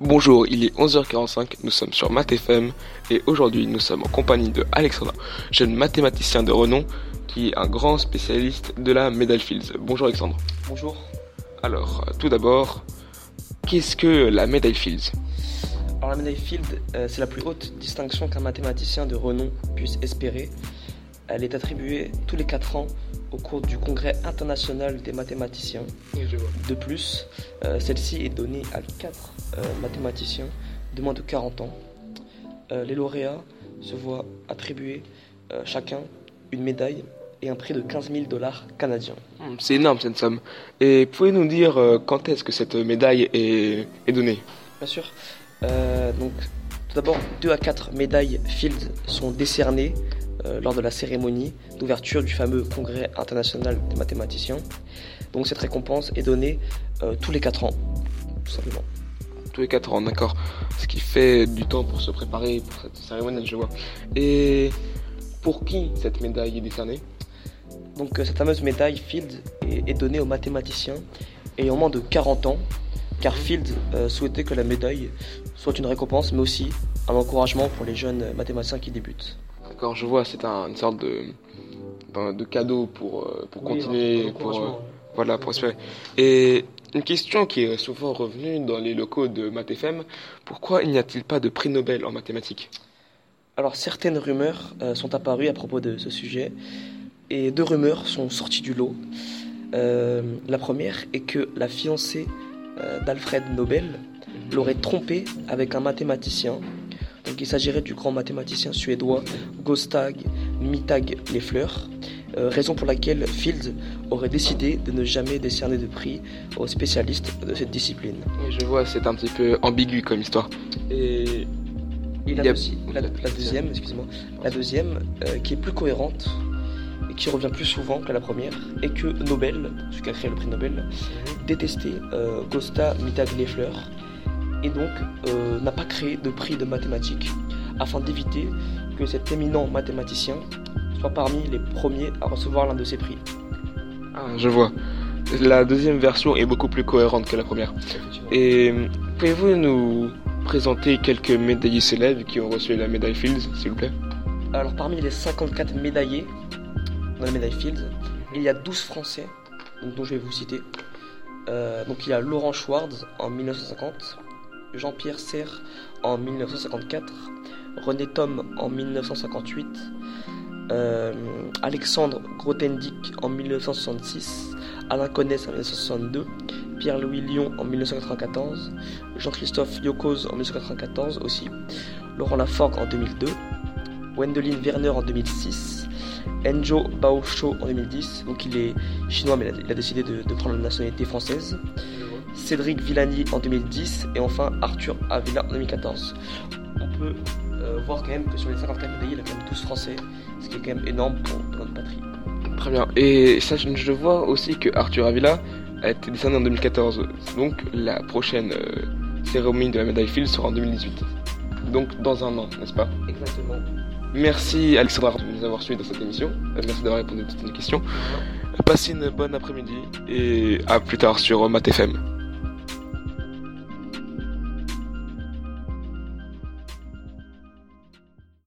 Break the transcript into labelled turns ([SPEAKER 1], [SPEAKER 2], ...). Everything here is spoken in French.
[SPEAKER 1] Bonjour, il est 11h45, nous sommes sur MathFM et aujourd'hui nous sommes en compagnie de Alexandra, jeune mathématicien de renom qui est un grand spécialiste de la médaille Fields. Bonjour Alexandre.
[SPEAKER 2] Bonjour.
[SPEAKER 1] Alors, euh, tout d'abord, qu'est-ce que la médaille Fields?
[SPEAKER 2] Alors la médaille Fields, euh, c'est la plus haute distinction qu'un mathématicien de renom puisse espérer. Elle est attribuée tous les 4 ans au cours du Congrès international des mathématiciens. De plus, euh, celle-ci est donnée à 4 mathématiciens de moins de 40 ans. les lauréats se voient attribuer chacun une médaille et un prix de 15 000 dollars canadiens.
[SPEAKER 1] Hmm, c'est énorme cette somme. Et pouvez-nous dire euh, quand est-ce que cette médaille est, donnée?
[SPEAKER 2] Bien sûr. Euh, donc, tout d'abord, 2 à 4 médailles Field sont décernées euh, lors de la cérémonie d'ouverture du fameux Congrès international des mathématiciens. Donc, cette récompense est donnée tous les 4 ans, tout simplement.
[SPEAKER 1] Tous les 4 ans, d'accord. Ce qui fait du temps pour se préparer pour cette cérémonie, je vois. Et pour qui cette médaille est décernée?
[SPEAKER 2] Donc euh, cette fameuse médaille Field est, donnée aux mathématiciens ayant moins de 40 ans, car Field euh, souhaitait que la médaille soit une récompense, mais aussi un encouragement pour les jeunes mathématiciens qui débutent.
[SPEAKER 1] D'accord, je vois, c'est une sorte de, de cadeau pour, euh, pour continuer, pour, voilà, pour espérer. Et une question qui est souvent revenue dans les locaux de MathFM, pourquoi il n'y a-t-il pas de prix Nobel en mathématiques?
[SPEAKER 2] Alors certaines rumeurs sont apparues à propos de ce sujet et deux rumeurs sont sorties du lot. Euh, la première est que la fiancée euh, d'Alfred Nobel l'aurait trompé avec un mathématicien. Donc il s'agirait du grand mathématicien suédois Gostag Mittag Leffler, euh, raison pour laquelle Fields aurait décidé de ne jamais décerner de prix aux spécialistes de cette discipline.
[SPEAKER 1] je vois, c'est un petit peu ambigu comme histoire.
[SPEAKER 2] Et la, deuxième, excuse-moi, la deuxième, qui est plus cohérente, qui revient plus souvent que la première, et que Nobel, celui qui a créé le prix Nobel, détestait euh, Gosta Mittagley-Fleur, et donc euh, n'a pas créé de prix de mathématiques, afin d'éviter que cet éminent mathématicien soit parmi les premiers à recevoir l'un de ces prix.
[SPEAKER 1] Ah, je vois. La deuxième version est beaucoup plus cohérente que la première. Et pouvez-vous nous présenter quelques médaillés célèbres qui ont reçu la médaille Fields, s'il vous plaît?
[SPEAKER 2] Alors parmi les 54 médaillés, dans la médaille Fields. Il y a 12 Français, dont je vais vous citer. Euh, donc il y a Laurent Schwartz en 1950, Jean-Pierre Serre en 1954, René Thom en 1958, euh, Alexandre Grothendieck en 1966, Alain Conès en 1962, Pierre-Louis Lyon en 1994, Jean-Christophe Yokoz en 1994 aussi, Laurent Laforgue en 2002, Wendeline Werner en 2006, Enjo Baosho en 2010, donc il est chinois mais il a, décidé de, prendre la nationalité française. Cédric Villani en 2010 et enfin Arthur Avila en 2014. On peut euh, voir quand même que sur les 54 médaillés, il y a quand même 12 Français, ce qui est quand même énorme pour, notre patrie.
[SPEAKER 1] Très bien. Et ça, je vois aussi que Arthur Avila a été décerné en 2014. Donc la prochaine euh, cérémonie de la médaille Phil sera en 2018. Donc dans un an, n'est-ce pas?
[SPEAKER 2] Exactement.
[SPEAKER 1] Merci Alexandra de nous avoir suivis dans cette émission. Euh, merci d'avoir répondu à toutes nos questions. Passez une bonne après-midi et à plus tard sur MatFM.